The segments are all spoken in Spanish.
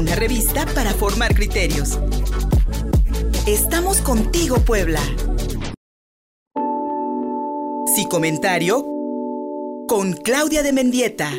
una revista para formar criterios. Estamos contigo, Puebla. Si comentario con Claudia de Mendieta.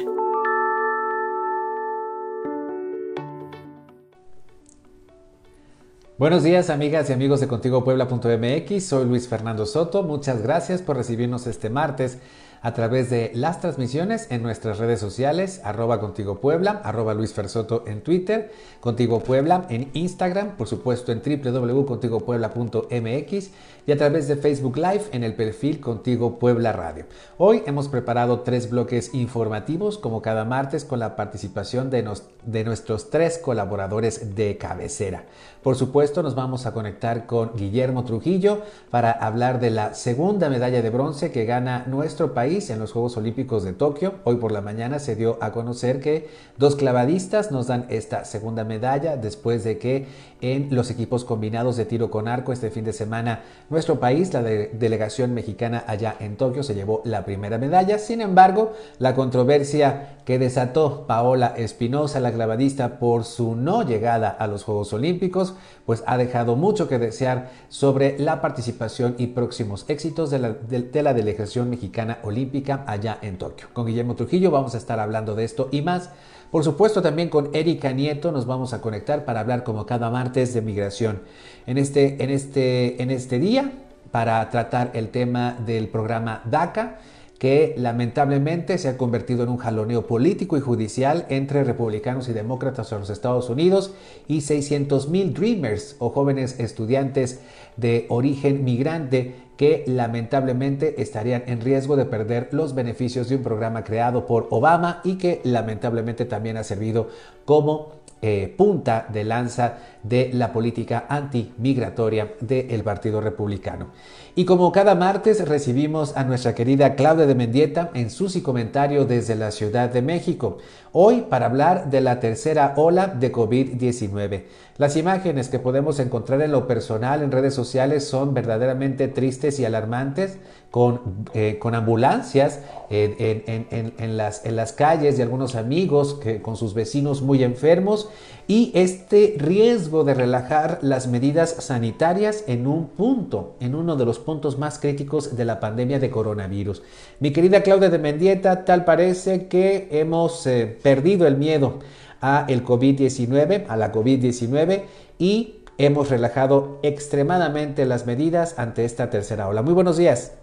Buenos días amigas y amigos de contigopuebla.mx, soy Luis Fernando Soto, muchas gracias por recibirnos este martes a través de las transmisiones en nuestras redes sociales, arroba contigo Puebla, arroba Luis Fersoto en Twitter, contigo Puebla en Instagram, por supuesto en www.contigopuebla.mx y a través de Facebook Live en el perfil Contigo Puebla Radio. Hoy hemos preparado tres bloques informativos como cada martes con la participación de, de nuestros tres colaboradores de cabecera. Por supuesto nos vamos a conectar con Guillermo Trujillo para hablar de la segunda medalla de bronce que gana nuestro país en los Juegos Olímpicos de Tokio. Hoy por la mañana se dio a conocer que dos clavadistas nos dan esta segunda medalla después de que en los equipos combinados de tiro con arco este fin de semana nuestro país, la delegación mexicana allá en Tokio, se llevó la primera medalla. Sin embargo, la controversia que desató Paola Espinosa, la clavadista, por su no llegada a los Juegos Olímpicos, pues ha dejado mucho que desear sobre la participación y próximos éxitos de la, de la delegación mexicana olímpica allá en Tokio. Con Guillermo Trujillo vamos a estar hablando de esto y más. Por supuesto también con Erika Nieto nos vamos a conectar para hablar como cada martes de migración. En este, en este, en este día para tratar el tema del programa DACA que lamentablemente se ha convertido en un jaloneo político y judicial entre republicanos y demócratas en los Estados Unidos y 600 mil Dreamers o jóvenes estudiantes de origen migrante que lamentablemente estarían en riesgo de perder los beneficios de un programa creado por Obama y que lamentablemente también ha servido como eh, punta de lanza de la política antimigratoria del Partido Republicano. Y como cada martes recibimos a nuestra querida Claudia de Mendieta en su comentario desde la Ciudad de México, hoy para hablar de la tercera ola de COVID-19. Las imágenes que podemos encontrar en lo personal en redes sociales son verdaderamente tristes y alarmantes, con, eh, con ambulancias en, las, en las calles de algunos amigos que, con sus vecinos muy enfermos y este riesgo de relajar las medidas sanitarias en un punto, en uno de los puntos más críticos de la pandemia de coronavirus. Mi querida Claudia de Mendieta, tal parece que hemos eh, perdido el miedo a el COVID-19, a la COVID-19 y hemos relajado extremadamente las medidas ante esta tercera ola. Muy buenos días.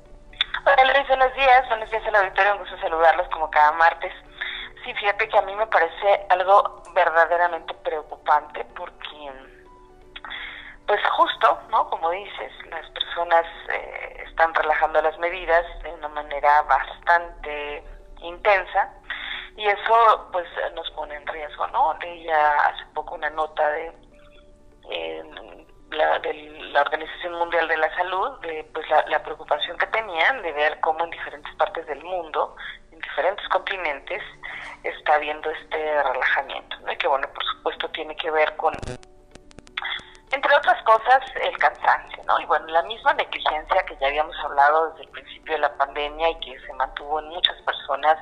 Hola Luis, buenos días, buenos días la auditorio, un gusto saludarlos como cada martes. Sí, fíjate que a mí me parece algo verdaderamente preocupante porque, pues justo, ¿no? Como dices, las personas eh, están relajando las medidas de una manera bastante intensa y eso pues nos pone en riesgo, ¿no? Leía hace poco una nota de, la, de la Organización Mundial de la Salud, de pues la, la preocupación que tenían de ver cómo en diferentes partes del mundo, diferentes continentes, está habiendo este relajamiento, ¿no? Que bueno, por supuesto tiene que ver con entre otras cosas, el cansancio, ¿no? Y bueno, la misma negligencia que ya habíamos hablado desde el principio de la pandemia y que se mantuvo en muchas personas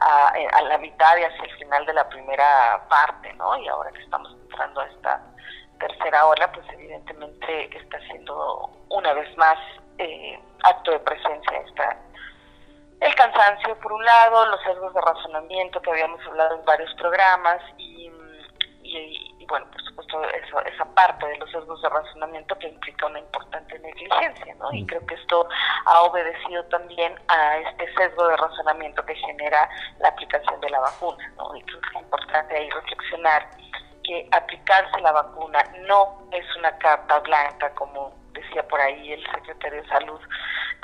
a, a la mitad y hacia el final de la primera parte, ¿no? Y ahora que estamos entrando a esta tercera ola, pues evidentemente está siendo una vez más eh, acto de presencia esta el cansancio por un lado, los sesgos de razonamiento que habíamos hablado en varios programas y, y, bueno, por supuesto eso, esa parte de los sesgos de razonamiento que implica una importante negligencia, ¿no? Y creo que esto ha obedecido también a este sesgo de razonamiento que genera la aplicación de la vacuna, ¿no? Y creo que es importante ahí reflexionar que aplicarse la vacuna no es una carta blanca como decía por ahí el secretario de salud,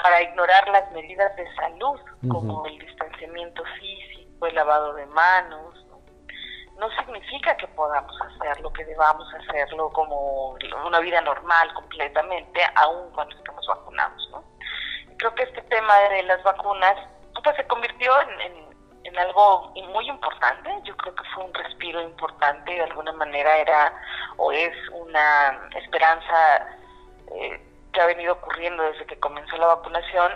para ignorar las medidas de salud, como el distanciamiento físico, el lavado de manos, ¿no? significa que podamos hacerlo, que debamos hacerlo como una vida normal completamente, aun cuando estemos vacunados. ¿no? Creo que este tema de las vacunas pues, se convirtió en, en, algo muy importante. Yo creo que fue un respiro importante, de alguna manera era o es una esperanza eh, que ha venido ocurriendo desde que comenzó la vacunación,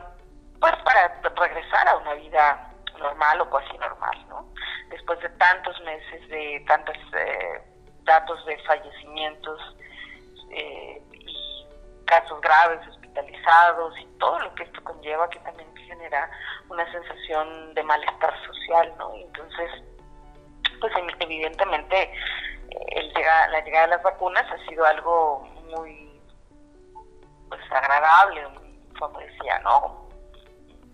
pues para regresar a una vida normal o cuasi normal, ¿no? Después de tantos meses, de tantas, eh, datos de fallecimientos eh, y casos graves, hospitalizados y todo lo que esto conlleva, que también genera una sensación de malestar social, ¿no? entonces, pues evidentemente eh, el la llegada de las vacunas ha sido algo muy pues agradable, como decía, ¿no?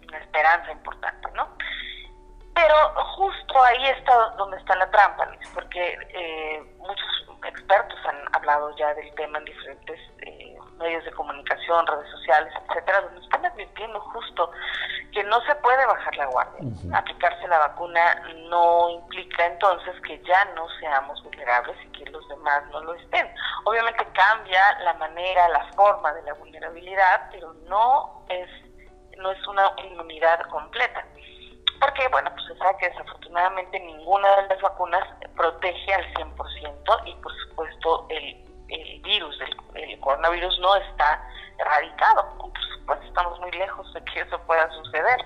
Una esperanza importante, ¿no? Pero justo ahí está donde está la trampa, porque eh, muchos expertos han hablado ya del tema en diferentes eh, medios de comunicación, redes sociales, etcétera, donde están advirtiendo justo que no se puede bajar la guardia. Aplicarse la vacuna no implica entonces que ya no seamos vulnerables y que los demás no lo estén. Obviamente cambia la manera, la forma de la vulnerabilidad, pero no es no es una inmunidad completa porque bueno, pues se sabe que desafortunadamente ninguna de las vacunas protege al 100% y por supuesto el, el virus, el, coronavirus no está erradicado, por supuesto estamos muy lejos de que eso pueda suceder.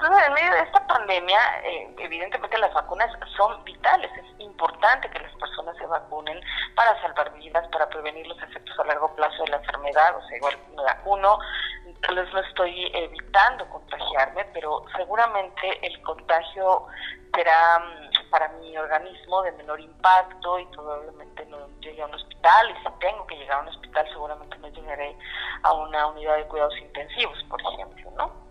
Entonces, en medio de esta pandemia, eh, evidentemente las vacunas son vitales. Es importante que las personas se vacunen para salvar vidas, para prevenir los efectos a largo plazo de la enfermedad. O sea, igual me vacuno, entonces no estoy evitando contagiarme, pero seguramente el contagio será mm, para mi organismo de menor impacto y probablemente no llegue a un hospital. Y si tengo que llegar a un hospital, seguramente no llegaré a una unidad de cuidados intensivos, por ejemplo, ¿no?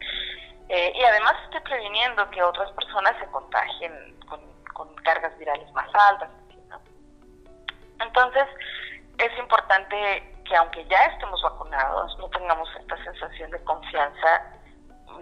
Eh, y además estoy previniendo que otras personas se contagien con, cargas virales más altas. Entonces, es importante que aunque ya estemos vacunados, no tengamos esta sensación de confianza,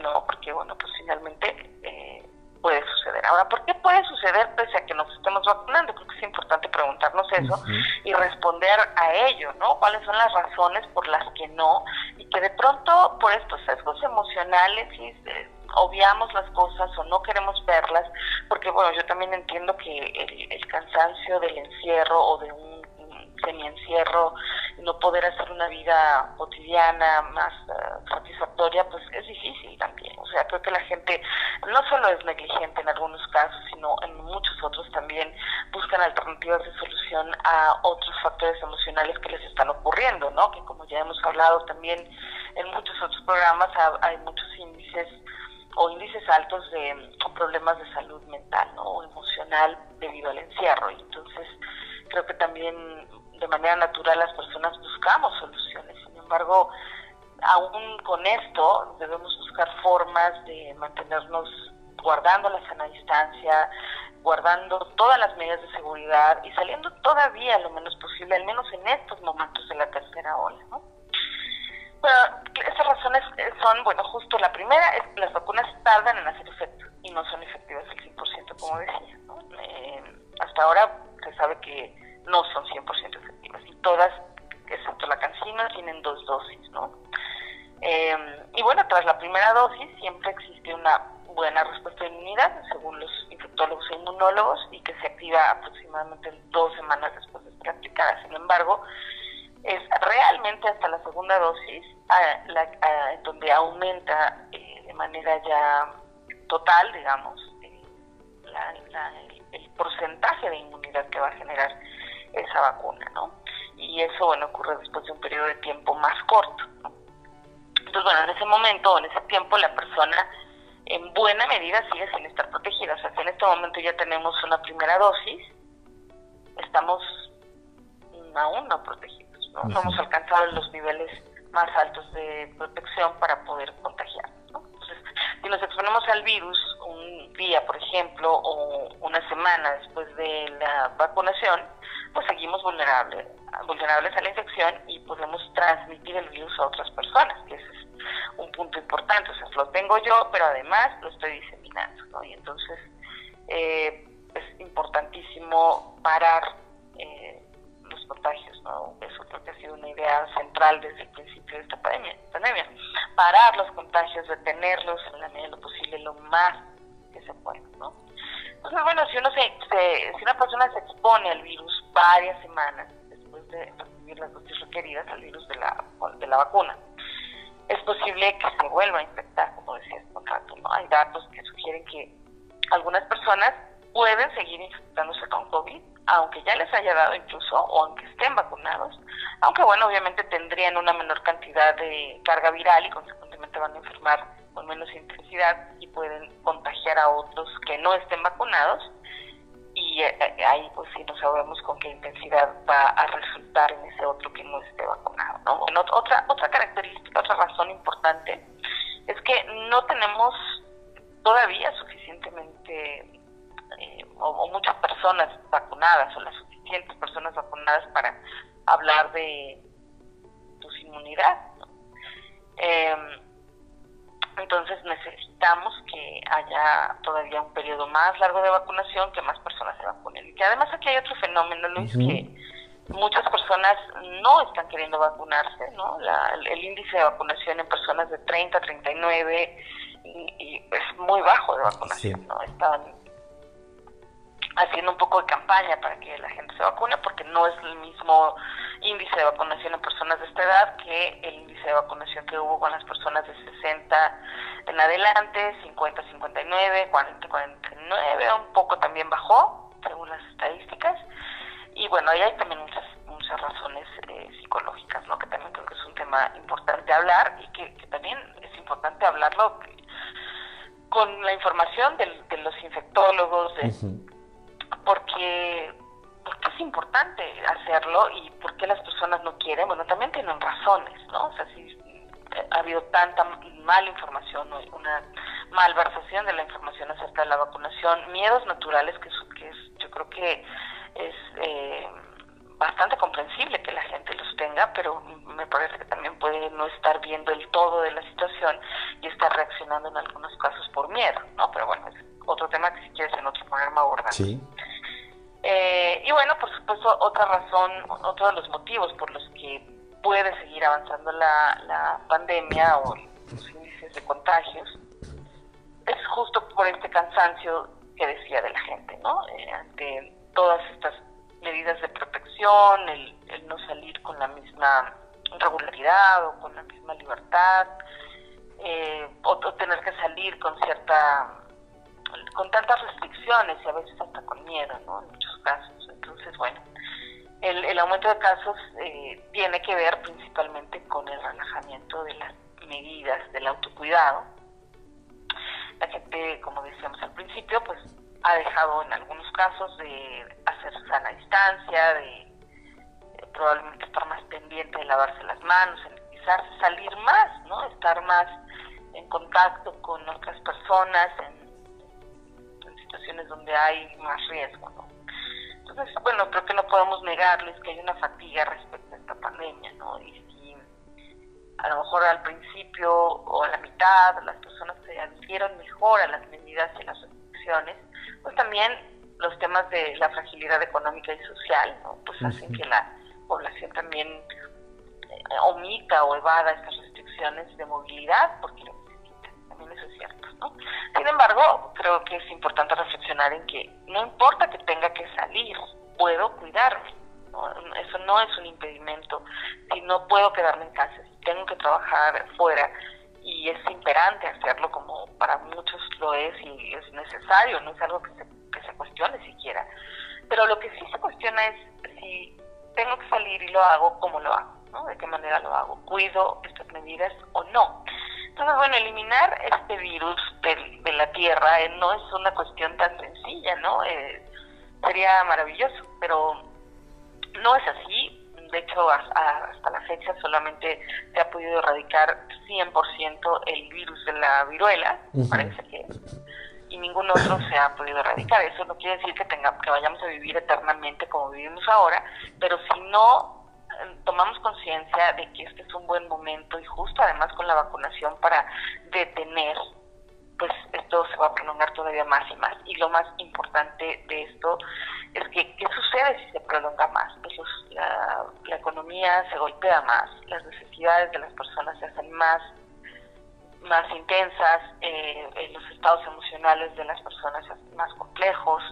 no, porque bueno, pues finalmente eh, puede suceder. Ahora, ¿por qué puede suceder pese a que nos estemos vacunando? Creo que es importante preguntarnos eso y responder a ello, ¿no? ¿Cuáles son las razones por las que no? Y que de pronto, por estos sesgos emocionales, eh, obviamos las cosas o no queremos verlas, porque bueno, yo también entiendo que el, el cansancio del encierro o de un semi-encierro, no poder hacer una vida cotidiana más uh, satisfactoria, pues es difícil también. O sea, creo que la gente no solo es negligente en algunos casos, sino en muchos otros también buscan alternativas de solución a otros factores emocionales que les están ocurriendo, ¿no? Que como ya hemos hablado también en muchos otros programas, hay muchos índices o índices altos de problemas de salud mental ¿no? o emocional debido al encierro. Y entonces creo que también de manera natural las personas buscamos soluciones. Sin embargo, aún con esto debemos buscar formas de mantenernos guardando la sana distancia, guardando todas las medidas de seguridad y saliendo todavía lo menos posible, al menos en estos momentos de la tercera ola. ¿no? Bueno, esas razones son, bueno, justo la primera es que las vacunas tardan en hacer efecto y no son efectivas al 100%, como decía. ¿no? Eh, hasta ahora se sabe que no son 100% efectivas y todas, excepto la cancina, tienen dos dosis, ¿no? Eh, y bueno, tras la primera dosis siempre existe una buena respuesta de inmunidad, según los infectólogos e inmunólogos, y que se activa aproximadamente dos semanas después de estar aplicada. Sin embargo, es realmente hasta la segunda dosis en donde aumenta eh, de manera ya total, digamos, eh, el, porcentaje de inmunidad que va a generar esa vacuna, ¿no? Y eso, bueno, ocurre después de un periodo de tiempo más corto, Entonces, bueno, en ese momento, en ese tiempo, la persona en buena medida sigue sin estar protegida. O sea, si en este momento ya tenemos una primera dosis, estamos aún no protegidos, ¿no? No hemos alcanzado los niveles más altos de protección para poder contagiar. Entonces, si nos exponemos al virus un día, por ejemplo, o una semana después de la vacunación, pues seguimos vulnerables, vulnerables a la infección y podemos transmitir el virus a otras personas, que ese es un punto importante. O sea, lo tengo yo, pero además lo estoy diseminando, ¿no? Y entonces eh, es importantísimo parar eh, los contagios, ¿no? Eso creo que ha sido una idea central desde el principio de esta pandemia. pandemia. Parar los contagios, detenerlos en la medida de lo posible, lo más que se pueda, ¿no? Entonces, bueno, si uno se, si una persona se expone al virus varias semanas después de recibir las dosis requeridas al virus de la, de la vacuna, es posible que se vuelva a infectar, como decía este contrato, ¿no? Hay datos que sugieren que algunas personas pueden seguir infectándose con COVID aunque ya les haya dado incluso, o aunque estén vacunados, aunque bueno, obviamente tendrían una menor cantidad de carga viral y consecuentemente van a enfermar con menos intensidad y pueden contagiar a otros que no estén vacunados y eh, eh, ahí pues sí no sabemos con qué intensidad va a resultar en ese otro que no esté vacunado. ¿no? Bueno, otra, otra característica, otra razón importante es que no tenemos todavía suficientemente eh, o, muchas personas vacunadas o las suficientes personas vacunadas para hablar de tu inmunidad. Em, entonces necesitamos que haya todavía un periodo más largo de vacunación, que más personas se vacunen. Y que además aquí hay otro fenómeno, Luis, que muchas personas no están queriendo vacunarse, ¿no? el, índice de vacunación en personas de 30 a 39 y, es muy bajo de vacunación, ¿no? Están haciendo un poco de campaña para que la gente se vacune porque no es el mismo índice de vacunación en personas de esta edad que el índice de vacunación que hubo con las personas de 60 en adelante, 50, 59, 40, 49, un poco también bajó según las estadísticas y bueno, ahí hay también muchas muchas razones eh, psicológicas, ¿no? Que también creo que es un tema importante hablar y que, también es importante hablarlo con la información de, los infectólogos, de, porque, porque es importante hacerlo y porque las personas no quieren, bueno, también tienen razones, ¿no? O sea, si eh, ha habido tanta mala información, una malversación de la información acerca de la vacunación, miedos naturales que, que es, yo creo que es eh, bastante comprensible que la gente los tenga, pero me parece que también puede no estar viendo el todo de la situación y estar reaccionando en algunos casos por miedo, ¿no? Pero bueno, es otro tema que si quieres en otro programa abordar. Sí. Eh, y bueno, por supuesto, otra razón, otro de los motivos por los que puede seguir avanzando la, la pandemia o los índices de contagios es justo por este cansancio que decía de la gente, ¿no? Eh, ante todas estas medidas de protección, el, el no salir con la misma regularidad o con la misma libertad, eh, o, tener que salir con cierta con tantas restricciones y a veces hasta con miedo, ¿no? En muchos casos. Entonces, bueno, el, el aumento de casos eh, tiene que ver principalmente con el relajamiento de las medidas del autocuidado. La gente, como decíamos al principio, pues ha dejado en algunos casos de hacer sana distancia, de eh, probablemente estar más pendiente de lavarse las manos, quizás salir más, ¿no? Estar más en contacto con otras personas, en, situaciones donde hay más riesgo, ¿no? Entonces, bueno, creo que no podemos negarles que hay una fatiga respecto a esta pandemia, ¿no? Y si a lo mejor al principio o a la mitad las personas se adhirieron mejor a las medidas y las restricciones, pues también los temas de la fragilidad económica y social, ¿no? Pues hacen que la población también eh, omita o evada estas restricciones de movilidad porque. También eso es cierto, ¿no? Sin embargo, creo que es importante reflexionar en que no importa que tenga que salir, puedo cuidarme. Eso no es un impedimento. Si no puedo quedarme en casa, si tengo que trabajar fuera, y es imperante hacerlo como para muchos lo es y es necesario, no es algo que se, que se cuestione siquiera. Pero lo que sí se cuestiona es si tengo que salir y lo hago, ¿cómo lo hago? ¿no? ¿De qué manera lo hago? ¿Cuido estas medidas o no? Entonces, bueno, eliminar este virus de, de la Tierra eh, no es una cuestión tan sencilla, ¿no? Eh, sería maravilloso, pero no es así de hecho, hasta la fecha solamente se ha podido erradicar 100% el virus de la viruela, parece que, y ningún otro se ha podido erradicar. Eso no quiere decir que, tenga, que vayamos a vivir eternamente como vivimos ahora, pero si no eh, tomamos de que este es un buen momento y justo además con la vacunación para detener pues esto se va a prolongar todavía más y más. Y lo más importante de esto es que, ¿qué sucede si se prolonga más? Pues la, la economía se golpea más, las necesidades de las personas se hacen más más intensas, eh, eh, los estados emocionales de las personas más complejos,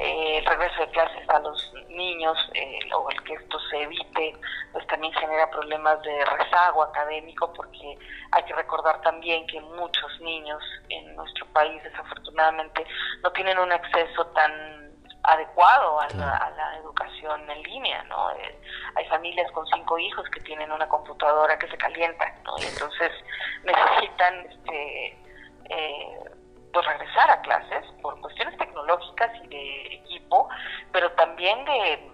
eh, el regreso de clases a los niños eh, o el que esto se evite, pues también genera problemas de rezago académico porque hay que recordar también que muchos niños en nuestro país desafortunadamente no tienen un acceso tan adecuado a, la, educación en línea, ¿no? Eh, hay familias con cinco hijos que tienen una computadora que se calienta, ¿no? Y entonces necesitan, este, eh, pues regresar a clases por cuestiones tecnológicas y de equipo, pero también de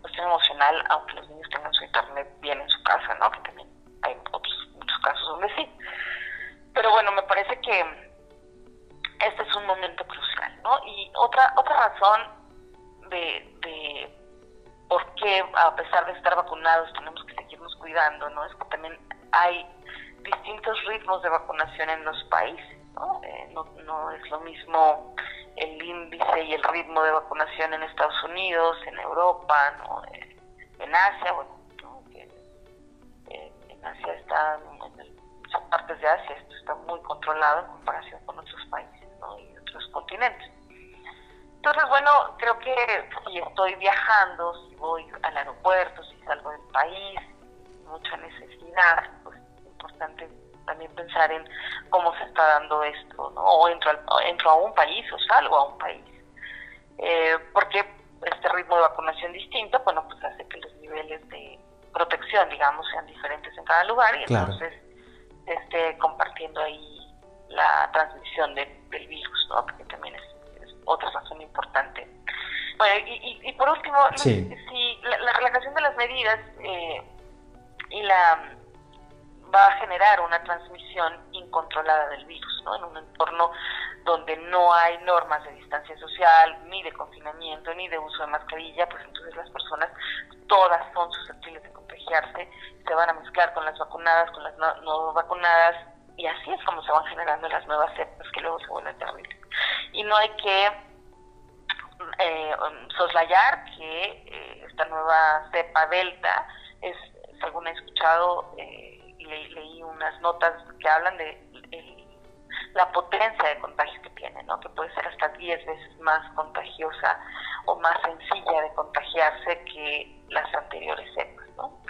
cuestión emocional, aunque los niños tengan su internet bien en su casa, ¿no? Que también hay otros muchos casos donde sí. Pero bueno, me parece que este es un momento crucial, ¿no? Y otra otra razón de, de por qué, a pesar de estar vacunados, tenemos que seguirnos cuidando, ¿no? Es que también hay distintos ritmos de vacunación en los países, ¿no? Eh, no, no es lo mismo el índice y el ritmo de vacunación en Estados Unidos, en Europa, ¿no? Eh, en Asia, bueno, ¿no? Eh, en Asia está, en partes de Asia esto está muy controlado en comparación con otros países, ¿no? Y otros continentes. Entonces, bueno, creo que si estoy viajando, si voy al aeropuerto, si salgo del país, mucha necesidad, pues es importante también pensar en cómo se está dando esto, ¿no? O entro, entro a un país o salgo a un país. Eh, porque este ritmo de vacunación distinto, bueno, pues hace que los niveles de protección, digamos, sean diferentes en cada lugar y entonces esté compartiendo ahí la transmisión del virus, ¿no? Porque también es otra razón importante. Bueno, y, por último, si la, relajación de las medidas eh, y la va a generar una transmisión incontrolada del virus, ¿no? En un entorno donde no hay normas de distancia social, ni de confinamiento, ni de uso de mascarilla, pues entonces las personas todas son susceptibles de contagiarse, se van a mezclar con las vacunadas, con las no, vacunadas, y así es como se van generando las nuevas cepas que luego se vuelven terribles y no hay que eh, soslayar que eh, esta nueva cepa delta es, según he escuchado eh, y leí unas notas que hablan de la potencia de contagio que tiene, ¿no? que puede ser hasta 10 veces más contagiosa o más sencilla de contagiarse que las anteriores cepas. ¿no?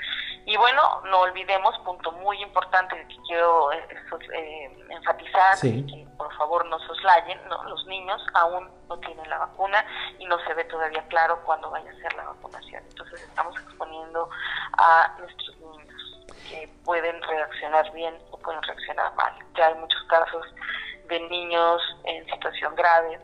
Y bueno, no olvidemos, punto muy importante que quiero eh, eh, enfatizar, que por favor no soslayen, ¿no? los niños aún no tienen la vacuna y no se ve todavía claro cuándo vaya a ser la vacunación. Entonces estamos exponiendo a nuestros niños que pueden reaccionar bien o pueden reaccionar mal. Ya hay muchos casos de niños en situación grave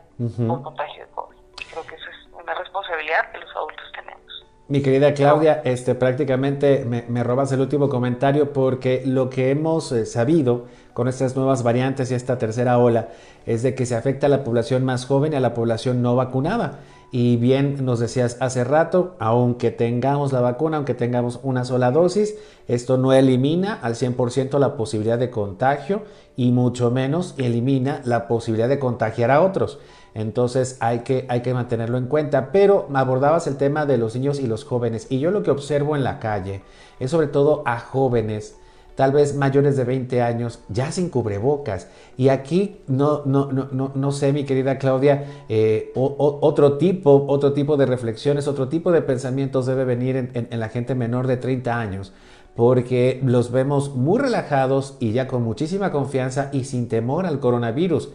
por contagio de COVID. Creo que eso es una responsabilidad que los adultos tenemos. Mi querida Claudia, este, prácticamente me, robas el último comentario porque lo que hemos eh, sabido con estas nuevas variantes y esta tercera ola es de que se afecta a la población más joven y a la población no vacunada. Y bien nos decías hace rato, aunque tengamos la vacuna, aunque tengamos una sola dosis, esto no elimina al 100% la posibilidad de contagio y mucho menos elimina la posibilidad de contagiar a otros. Entonces hay que, hay que mantenerlo en cuenta. Pero abordabas el tema de los niños y los jóvenes. Y yo lo que observo en la calle es sobre todo a jóvenes tal vez mayores de 20 años, ya sin cubrebocas. Y aquí no, no, no, no, sé, mi querida Claudia, eh, otro, tipo, otro tipo de reflexiones, otro tipo de pensamientos debe venir en, en la gente menor de 30 años porque los vemos muy relajados y ya con muchísima confianza y sin temor al coronavirus,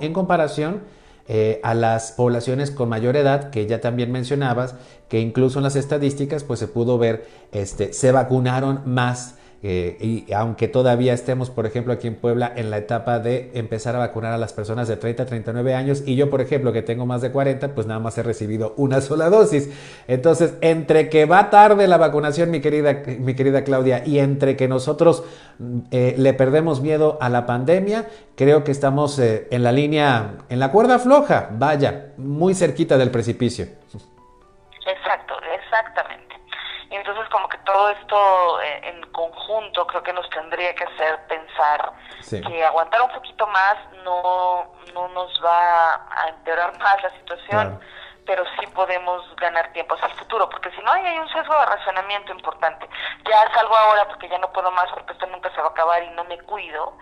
en comparación eh, a las poblaciones con mayor edad, que ya también mencionabas, que incluso en las estadísticas pues se pudo ver, este, se vacunaron más eh, y aunque todavía estemos, por ejemplo, aquí en Puebla en la etapa de empezar a vacunar a las personas de 30 a 39 años y yo, por ejemplo, que tengo más de 40, pues nada más he recibido una sola dosis. Entonces, entre que va tarde la vacunación, mi querida, mi querida Claudia, y entre que nosotros eh, le perdemos miedo a la pandemia, creo que estamos eh, en la línea, en la cuerda floja, vaya, muy cerquita del precipicio. Exacto, exactamente. Entonces como que todo esto eh, en conjunto creo que nos tendría que hacer pensar que aguantar un poquito más no, no nos va a empeorar más la situación, pero sí podemos ganar tiempo hacia el futuro, porque si no hay, hay un sesgo de razonamiento importante. Ya salgo ahora porque ya no puedo más porque esto nunca se va a acabar y no me cuido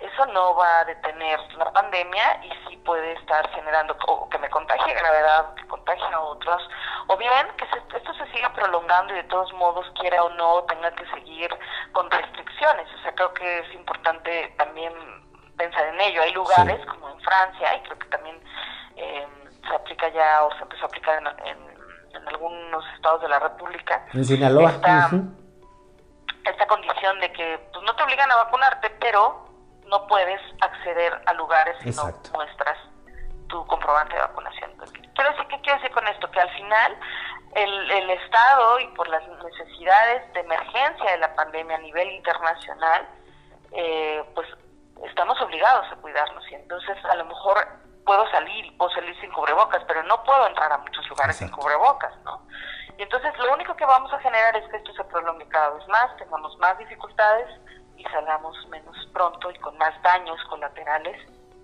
eso no va a detener la pandemia y sí puede estar generando o que me contagie gravedad, que contagie a otros, o bien que esto se siga prolongando y de todos modos, quiera o no, tenga que seguir con restricciones. O sea, creo que es importante también pensar en ello. Hay lugares como en Francia, y creo que también eh, se aplica ya o se empezó a aplicar en, algunos estados de la República. En Sinaloa. Esta, esta condición de que pues, no te obligan a vacunarte, pero no puedes acceder a lugares si no muestras tu comprobante de vacunación. Pero sí, ¿qué quiero decir con esto? Que al final el, el Estado y por las necesidades de emergencia de la pandemia a nivel internacional, eh, pues estamos obligados a cuidarnos y entonces a lo mejor puedo salir y puedo salir sin cubrebocas, pero no puedo entrar a muchos lugares sin cubrebocas, ¿no? Y entonces lo único que vamos a generar es que esto se prolongue cada vez más, tengamos más dificultades y salgamos menos pronto y con más daños colaterales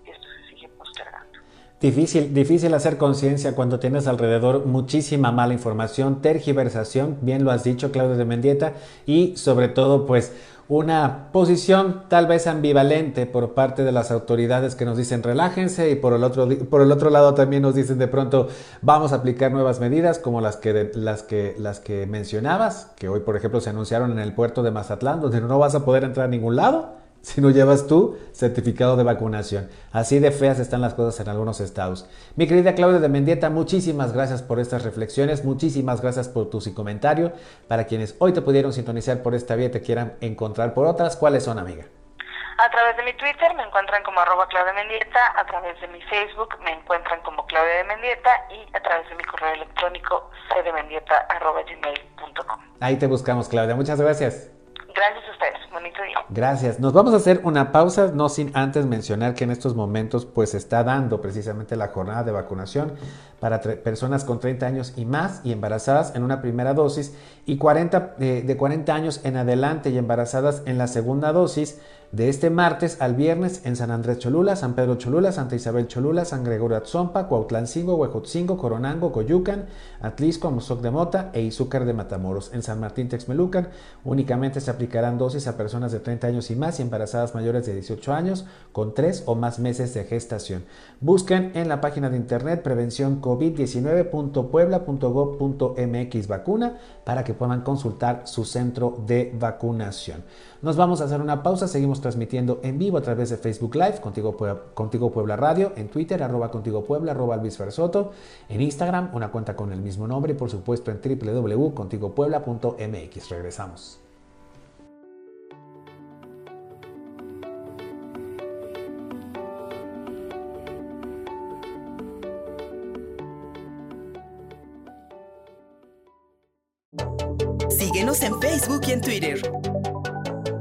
esto se sigue postergando. Difícil, difícil hacer conciencia cuando tienes alrededor muchísima mala información, tergiversación, bien lo has dicho Claudio de Mendieta, y sobre todo pues una posición tal vez ambivalente por parte de las autoridades que nos dicen relájense y por el otro, por el otro lado también nos dicen de pronto vamos a aplicar nuevas medidas como las que, las, que, las que mencionabas, que hoy por ejemplo se anunciaron en el puerto de Mazatlán, donde no vas a poder entrar a ningún lado si no llevas tu certificado de vacunación. Así de feas están las cosas en algunos estados. Mi querida Claudia de Mendieta, muchísimas gracias por estas reflexiones, muchísimas gracias por tu comentario. Para quienes hoy te pudieron sintonizar por esta vía y te quieran encontrar por otras, ¿cuáles son, amiga? A través de mi Twitter me encuentran como arroba Claudia Mendieta, a través de mi Facebook me encuentran como Claudia de Mendieta y a través de mi correo electrónico cdemendieta.gmail.com. Ahí te buscamos, Claudia. Muchas gracias. Gracias a ustedes. Bonito día. Gracias. Nos vamos a hacer una pausa, no sin antes mencionar que en estos momentos pues está dando precisamente la jornada de vacunación para personas con 30 años y más y embarazadas en una primera dosis y 40, eh, de 40 años en adelante y embarazadas en la segunda dosis de este martes al viernes en San Andrés Cholula, San Pedro Cholula, Santa Isabel Cholula, San Gregorio Atzompa, Cuautlancingo, Huejotzingo, Coronango, Coyucan, Atlisco, Amozoc de Mota e Izúcar de Matamoros. En San Martín Texmelucan únicamente se aplicarán dosis a personas de 30 años y más y embarazadas mayores de 18 años con 3 o más meses de gestación. Busquen en la página de internet prevención covid19.puebla.gov.mx vacuna para que puedan consultar su centro de vacunación. Nos vamos a hacer una pausa, seguimos transmitiendo en vivo a través de Facebook Live, Contigo Puebla, Contigo Puebla Radio, en Twitter, arroba Contigo Puebla, arroba Luis en Instagram, una cuenta con el mismo nombre y por supuesto en www.contigopuebla.mx. Regresamos. Síguenos en Facebook y en Twitter.